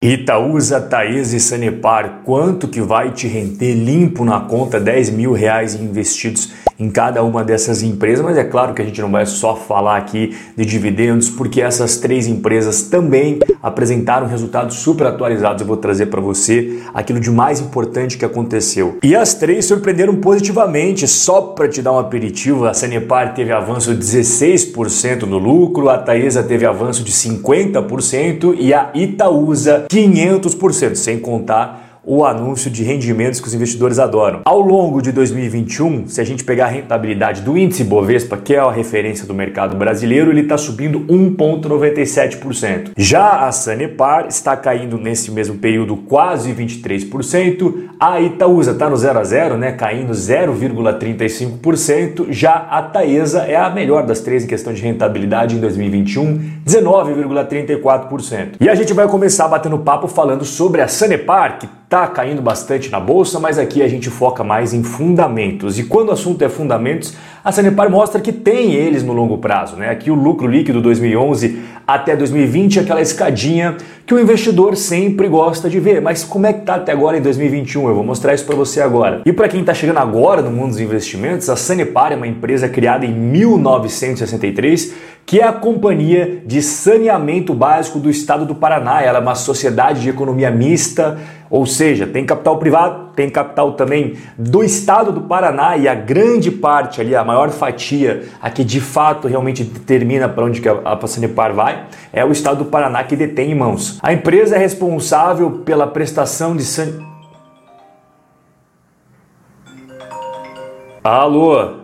Itaúsa, Taesa e Sanepar, quanto que vai te render limpo na conta 10 mil reais investidos em cada uma dessas empresas? Mas é claro que a gente não vai só falar aqui de dividendos, porque essas três empresas também apresentaram resultados super atualizados. Eu vou trazer para você aquilo de mais importante que aconteceu. E as três surpreenderam positivamente, só para te dar um aperitivo, a Sanepar teve avanço de 16% no lucro, a Taesa teve avanço de 50% e a Itaúsa 500%, sem contar o anúncio de rendimentos que os investidores adoram. Ao longo de 2021, se a gente pegar a rentabilidade do índice Bovespa, que é a referência do mercado brasileiro, ele está subindo 1,97%. Já a Sanepar está caindo nesse mesmo período quase 23%. A Itaúsa está no 0 a 0, né, caindo 0,35%. Já a Taesa é a melhor das três em questão de rentabilidade em 2021, 19,34%. E a gente vai começar batendo papo falando sobre a Sanepar, que está caindo bastante na bolsa, mas aqui a gente foca mais em fundamentos. E quando o assunto é fundamentos, a Sanepar mostra que tem eles no longo prazo. Né? Aqui o lucro líquido 2011 até 2020 é aquela escadinha que o investidor sempre gosta de ver. Mas como é que está até agora em 2021? Eu vou mostrar isso para você agora. E para quem está chegando agora no mundo dos investimentos, a Sanepar é uma empresa criada em 1963 que é a Companhia de Saneamento Básico do Estado do Paraná. Ela é uma sociedade de economia mista, ou seja, tem capital privado, tem capital também do Estado do Paraná e a grande parte ali, a maior fatia, a que de fato realmente determina para onde que a Sanepar vai, é o Estado do Paraná que detém em mãos. A empresa é responsável pela prestação de san... Alô?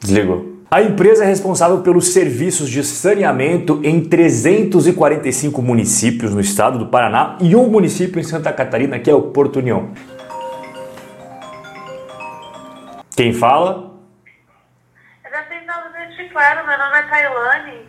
Desligou. A empresa é responsável pelos serviços de saneamento em 345 municípios no estado do Paraná e um município em Santa Catarina, que é o Porto União. Quem fala? Eu já tentava identificar, meu nome é Tailane.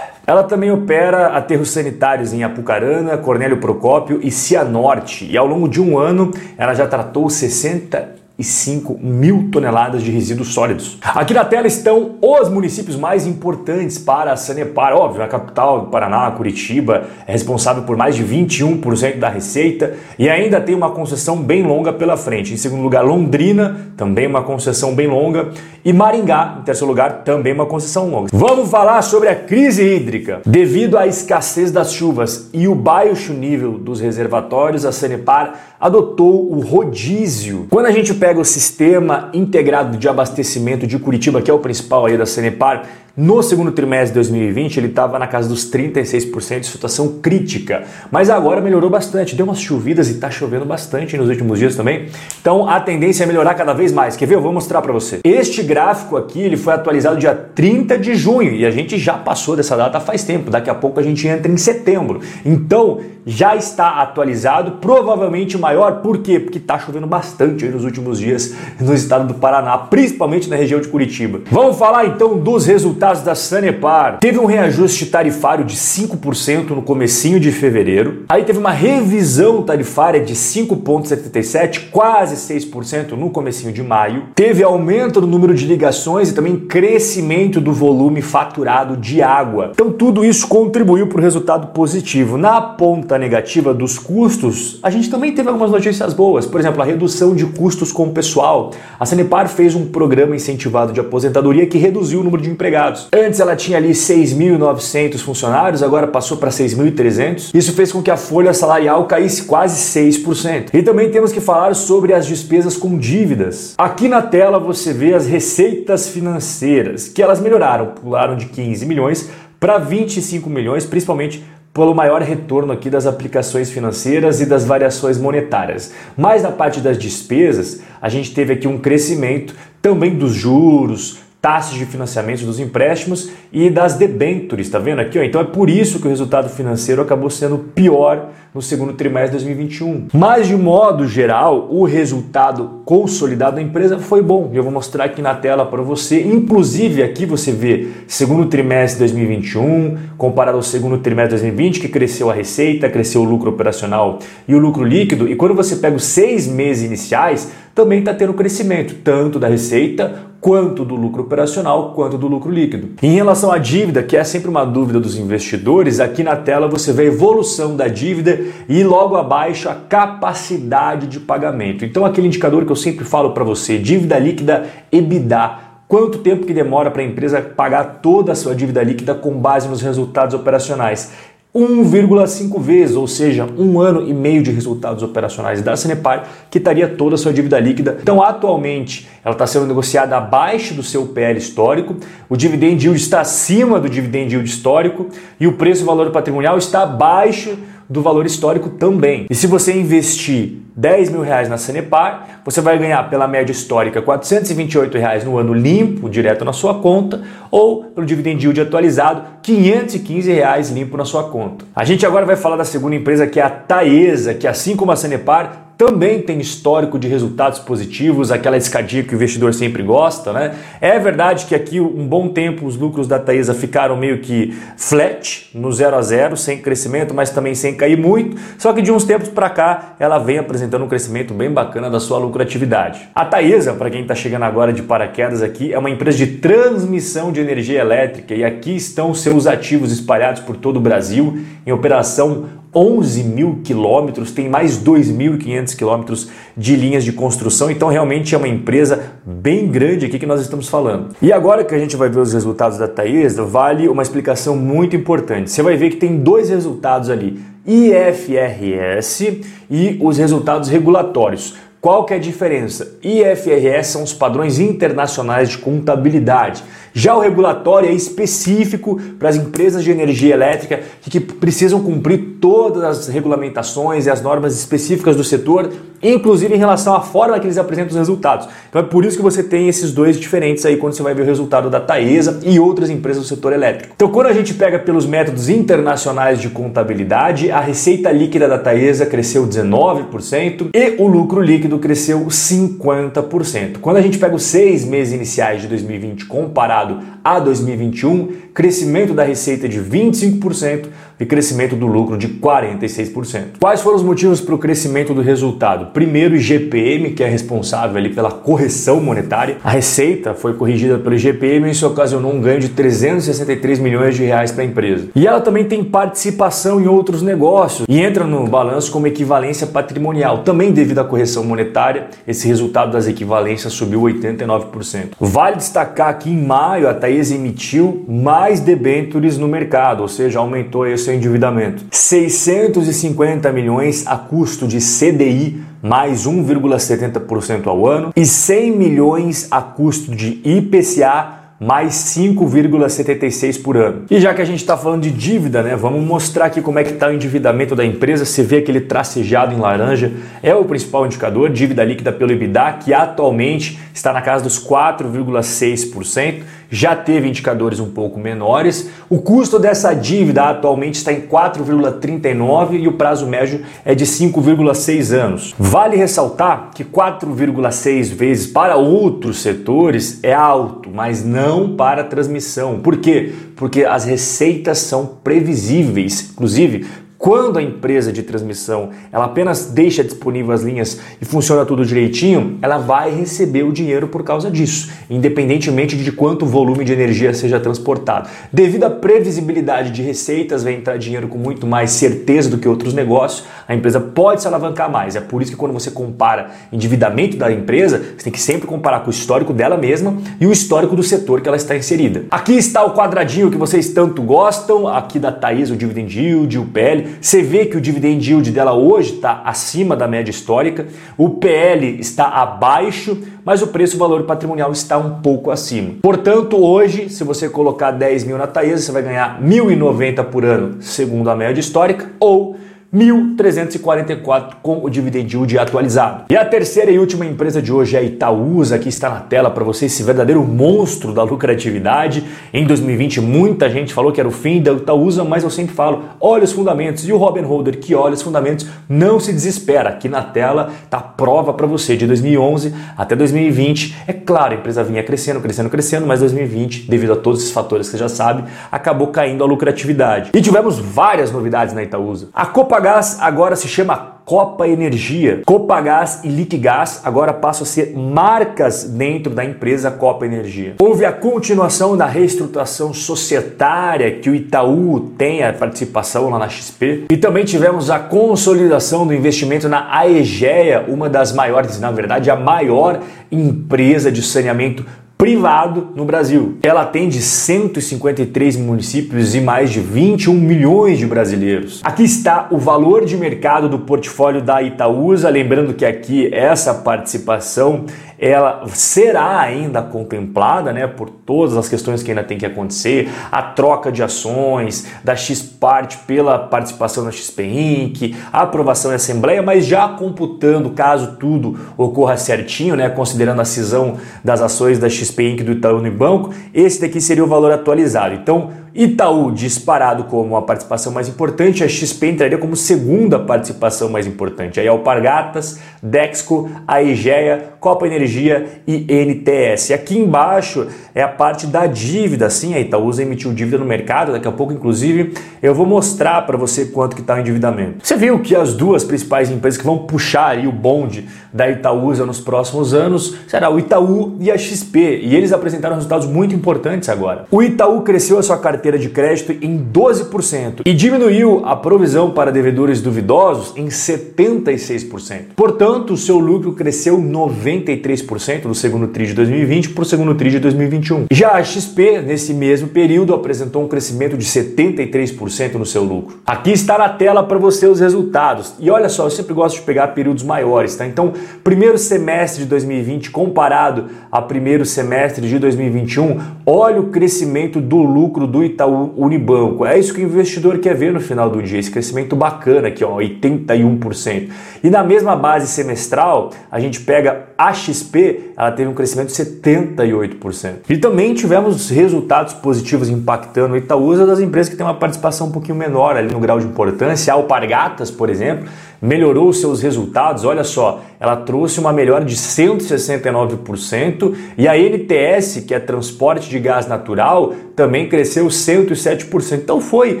Ela também opera aterros sanitários em Apucarana, Cornélio Procópio e Cianorte. E ao longo de um ano, ela já tratou 60 5 mil toneladas de resíduos sólidos. Aqui na tela estão os municípios mais importantes para a Sanepar. Óbvio, a capital do Paraná, Curitiba, é responsável por mais de 21% da receita e ainda tem uma concessão bem longa pela frente. Em segundo lugar, Londrina, também uma concessão bem longa. E Maringá, em terceiro lugar, também uma concessão longa. Vamos falar sobre a crise hídrica. Devido à escassez das chuvas e o baixo nível dos reservatórios, a Sanepar adotou o rodízio. Quando a gente pega o sistema integrado de abastecimento de Curitiba, que é o principal aí da Sanepar, no segundo trimestre de 2020, ele estava na casa dos 36% de situação crítica, mas agora melhorou bastante. Deu umas chovidas e está chovendo bastante nos últimos dias também. Então a tendência é melhorar cada vez mais. Quer ver? Eu vou mostrar para você. Este gráfico aqui ele foi atualizado dia 30 de junho e a gente já passou dessa data faz tempo. Daqui a pouco a gente entra em setembro. Então já está atualizado, provavelmente maior. Por quê? Porque está chovendo bastante nos últimos dias no estado do Paraná, principalmente na região de Curitiba. Vamos falar então dos resultados da Sanepar. Teve um reajuste tarifário de 5% no comecinho de fevereiro. Aí teve uma revisão tarifária de 5,77, quase 6% no comecinho de maio. Teve aumento no número de ligações e também crescimento do volume faturado de água. Então tudo isso contribuiu para o resultado positivo. Na ponta negativa dos custos, a gente também teve algumas notícias boas. Por exemplo, a redução de custos com o pessoal. A Sanepar fez um programa incentivado de aposentadoria que reduziu o número de empregados. Antes ela tinha ali 6.900 funcionários, agora passou para 6.300. Isso fez com que a folha salarial caísse quase 6%. E também temos que falar sobre as despesas com dívidas. Aqui na tela você vê as receitas financeiras, que elas melhoraram, pularam de 15 milhões para 25 milhões, principalmente pelo maior retorno aqui das aplicações financeiras e das variações monetárias. Mas na parte das despesas, a gente teve aqui um crescimento também dos juros, taxas de financiamento dos empréstimos e das debêntures, tá vendo aqui? Ó? Então é por isso que o resultado financeiro acabou sendo pior no segundo trimestre de 2021. Mas de modo geral, o resultado consolidado da empresa foi bom. Eu vou mostrar aqui na tela para você. Inclusive aqui você vê segundo trimestre de 2021 comparado ao segundo trimestre de 2020 que cresceu a receita, cresceu o lucro operacional e o lucro líquido. E quando você pega os seis meses iniciais também está tendo crescimento tanto da receita quanto do lucro operacional quanto do lucro líquido. Em relação à dívida, que é sempre uma dúvida dos investidores, aqui na tela você vê a evolução da dívida e logo abaixo a capacidade de pagamento. Então aquele indicador que eu sempre falo para você, dívida líquida EBITDA, quanto tempo que demora para a empresa pagar toda a sua dívida líquida com base nos resultados operacionais. 1,5 vezes, ou seja, um ano e meio de resultados operacionais da Sanepar, que estaria toda a sua dívida líquida. Então, atualmente, ela está sendo negociada abaixo do seu PL histórico, o dividend yield está acima do dividend yield histórico e o preço e valor patrimonial está abaixo do valor histórico também. E se você investir 10 mil reais na Sanepar, você vai ganhar pela média histórica 428 reais no ano limpo, direto na sua conta, ou pelo dividend yield atualizado, 515 reais limpo na sua conta. A gente agora vai falar da segunda empresa que é a Taesa, que assim como a Sanepar também tem histórico de resultados positivos, aquela escadinha que o investidor sempre gosta, né? É verdade que aqui um bom tempo os lucros da Taesa ficaram meio que flat, no zero a zero, sem crescimento, mas também sem cair muito. Só que de uns tempos para cá ela vem apresentando um crescimento bem bacana da sua lucratividade. A Taesa, para quem está chegando agora de paraquedas aqui, é uma empresa de transmissão de energia elétrica e aqui estão seus ativos espalhados por todo o Brasil em operação 11 mil quilômetros, tem mais 2.500 quilômetros de linhas de construção, então realmente é uma empresa bem grande aqui que nós estamos falando. E agora que a gente vai ver os resultados da Taesa, vale uma explicação muito importante. Você vai ver que tem dois resultados ali, IFRS e os resultados regulatórios. Qual que é a diferença? IFRS são os padrões internacionais de contabilidade. Já o regulatório é específico para as empresas de energia elétrica que precisam cumprir todas as regulamentações e as normas específicas do setor, inclusive em relação à forma que eles apresentam os resultados. Então é por isso que você tem esses dois diferentes aí quando você vai ver o resultado da Taesa e outras empresas do setor elétrico. Então quando a gente pega pelos métodos internacionais de contabilidade, a receita líquida da Taesa cresceu 19% e o lucro líquido cresceu 50%. Quando a gente pega os seis meses iniciais de 2020 comparado comparado a 2021, crescimento da receita de 25% e crescimento do lucro de 46%. Quais foram os motivos para o crescimento do resultado? Primeiro, o IGPM, que é responsável ali pela correção monetária. A receita foi corrigida pelo IGPM e isso ocasionou um ganho de 363 milhões de reais para a empresa. E ela também tem participação em outros negócios e entra no balanço como equivalência patrimonial. Também devido à correção monetária, esse resultado das equivalências subiu 89%. Vale destacar que em maio a Taesa emitiu mais debêntures no mercado, ou seja, aumentou esse seu endividamento. 650 milhões a custo de CDI mais 1,70% ao ano e 100 milhões a custo de IPCA mais 5,76 por ano. E já que a gente está falando de dívida, né, vamos mostrar aqui como é que está o endividamento da empresa. Você vê aquele tracejado em laranja, é o principal indicador, dívida líquida pelo EBITDA, que atualmente está na casa dos 4,6%, já teve indicadores um pouco menores. O custo dessa dívida atualmente está em 4,39 e o prazo médio é de 5,6 anos. Vale ressaltar que 4,6 vezes para outros setores é alto, mas não para transmissão. Por quê? Porque as receitas são previsíveis. Inclusive, quando a empresa de transmissão ela apenas deixa disponível as linhas e funciona tudo direitinho, ela vai receber o dinheiro por causa disso, independentemente de quanto volume de energia seja transportado. Devido à previsibilidade de receitas, vai entrar dinheiro com muito mais certeza do que outros negócios, a empresa pode se alavancar mais. É por isso que quando você compara endividamento da empresa, você tem que sempre comparar com o histórico dela mesma e o histórico do setor que ela está inserida. Aqui está o quadradinho que vocês tanto gostam, aqui da Thaís, o dividend yield, o PL. Você vê que o dividend yield dela hoje está acima da média histórica, o PL está abaixo, mas o preço-valor patrimonial está um pouco acima. Portanto, hoje, se você colocar 10 mil na Taesa, você vai ganhar 1.090 por ano, segundo a média histórica, ou 1.344 com o dividend yield atualizado. E a terceira e última empresa de hoje é a Itaúsa, que está na tela para você esse verdadeiro monstro da lucratividade. Em 2020 muita gente falou que era o fim da Itaúsa, mas eu sempre falo, olha os fundamentos. E o Robin Holder que olha os fundamentos não se desespera. Aqui na tela tá a prova para você de 2011 até 2020. É claro, a empresa vinha crescendo, crescendo, crescendo, mas 2020, devido a todos esses fatores que você já sabe, acabou caindo a lucratividade. E tivemos várias novidades na Itaúsa. A Copa Copagás agora se chama Copa Energia. Copagás e Liquigás agora passam a ser marcas dentro da empresa Copa Energia. Houve a continuação da reestruturação societária que o Itaú tem a participação lá na XP. E também tivemos a consolidação do investimento na Aegea, uma das maiores, na verdade, a maior empresa de saneamento privado no Brasil. Ela atende 153 municípios e mais de 21 milhões de brasileiros. Aqui está o valor de mercado do portfólio da Itaúsa, lembrando que aqui essa participação ela será ainda contemplada, né, por todas as questões que ainda tem que acontecer, a troca de ações da Xpart pela participação na XP Inc, a aprovação em assembleia, mas já computando caso tudo ocorra certinho, né, considerando a cisão das ações da XP Inc do Itaú Unibanco, esse daqui seria o valor atualizado. Então, Itaú disparado como a participação mais importante, a XP entraria como segunda participação mais importante. Aí Alpargatas, Dexco, Aegea, Copa Energia e NTS. Aqui embaixo é a parte da dívida. Sim, a Itaúsa emitiu dívida no mercado, daqui a pouco inclusive eu vou mostrar para você quanto que está o endividamento. Você viu que as duas principais empresas que vão puxar o bonde da Itaúsa nos próximos anos será o Itaú e a XP, e eles apresentaram resultados muito importantes agora. O Itaú cresceu a sua carteira carteira de crédito em 12% e diminuiu a provisão para devedores duvidosos em 76%. Portanto, o seu lucro cresceu 93% no segundo TRI de 2020 para o segundo TRI de 2021. Já a XP, nesse mesmo período, apresentou um crescimento de 73% no seu lucro. Aqui está na tela para você os resultados. E olha só, eu sempre gosto de pegar períodos maiores, tá? Então, primeiro semestre de 2020 comparado a primeiro semestre de 2021, olha o crescimento do lucro do Itaú Unibanco. É isso que o investidor quer ver no final do dia, esse crescimento bacana aqui, ó, 81%. E na mesma base semestral, a gente pega a XP, ela teve um crescimento de 78%. E também tivemos resultados positivos impactando o Itaúsa das empresas que têm uma participação um pouquinho menor ali no grau de importância. A Alpargatas, por exemplo, melhorou seus resultados. Olha só, ela trouxe uma melhora de 169% e a NTS, que é transporte de gás natural, também cresceu 107%. Então foi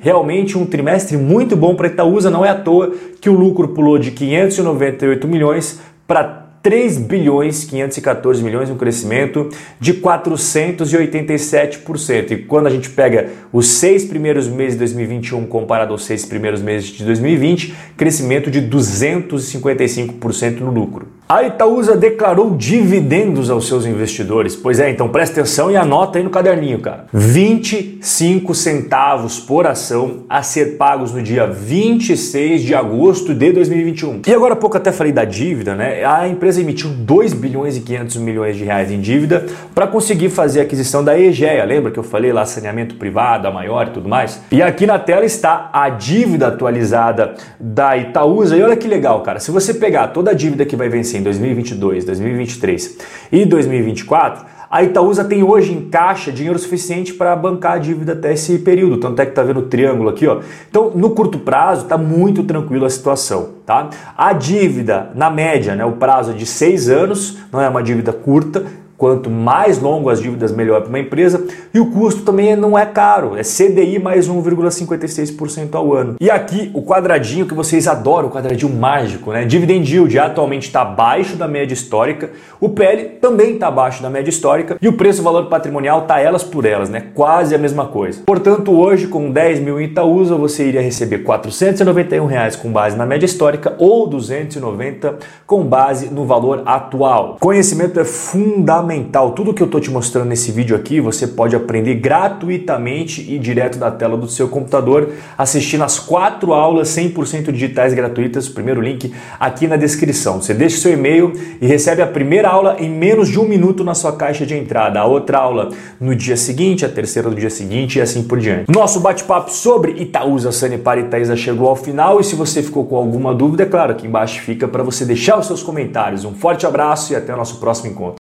realmente um trimestre muito bom para Itaúsa, não é à toa que o lucro pulou de 598 milhões para 3 bilhões 514 milhões, um crescimento de 487%. E quando a gente pega os seis primeiros meses de 2021 comparado aos seis primeiros meses de 2020, crescimento de 255% no lucro. A Itaúsa declarou dividendos aos seus investidores. Pois é, então presta atenção e anota aí no caderninho, cara. 25 centavos por ação a ser pagos no dia 26 de agosto de 2021. E agora há pouco até falei da dívida, né? A empresa emitiu 2 bilhões e 500 milhões de reais em dívida para conseguir fazer a aquisição da EGEA. Lembra que eu falei lá saneamento privado, a maior e tudo mais? E aqui na tela está a dívida atualizada da Itaúsa. E olha que legal, cara. Se você pegar toda a dívida que vai vencer em 2022, 2023 e 2024, a Itaúsa tem hoje em caixa dinheiro suficiente para bancar a dívida até esse período. Tanto é que tá vendo o triângulo aqui, ó. Então, no curto prazo, está muito tranquilo a situação, tá? A dívida, na média, né, o prazo é de seis anos, não é uma dívida curta, Quanto mais longo as dívidas, melhor para uma empresa. E o custo também não é caro, é CDI mais 1,56% ao ano. E aqui o quadradinho que vocês adoram, o quadradinho mágico, né? Dividend yield atualmente está abaixo da média histórica, o PL também está abaixo da média histórica e o preço-valor patrimonial está elas por elas, né? Quase a mesma coisa. Portanto, hoje com 10 mil em Itaúsa, você iria receber 491 reais com base na média histórica ou 290 com base no valor atual. Conhecimento é fundamental fundamental. Tudo que eu estou te mostrando nesse vídeo aqui, você pode aprender gratuitamente e direto da tela do seu computador, assistindo as quatro aulas 100% digitais gratuitas. Primeiro link aqui na descrição. Você deixa seu e-mail e recebe a primeira aula em menos de um minuto na sua caixa de entrada. A outra aula no dia seguinte, a terceira no dia seguinte e assim por diante. Nosso bate-papo sobre Itaúsa Sanepar Itaísa chegou ao final e se você ficou com alguma dúvida, é claro, aqui embaixo fica para você deixar os seus comentários. Um forte abraço e até o nosso próximo encontro.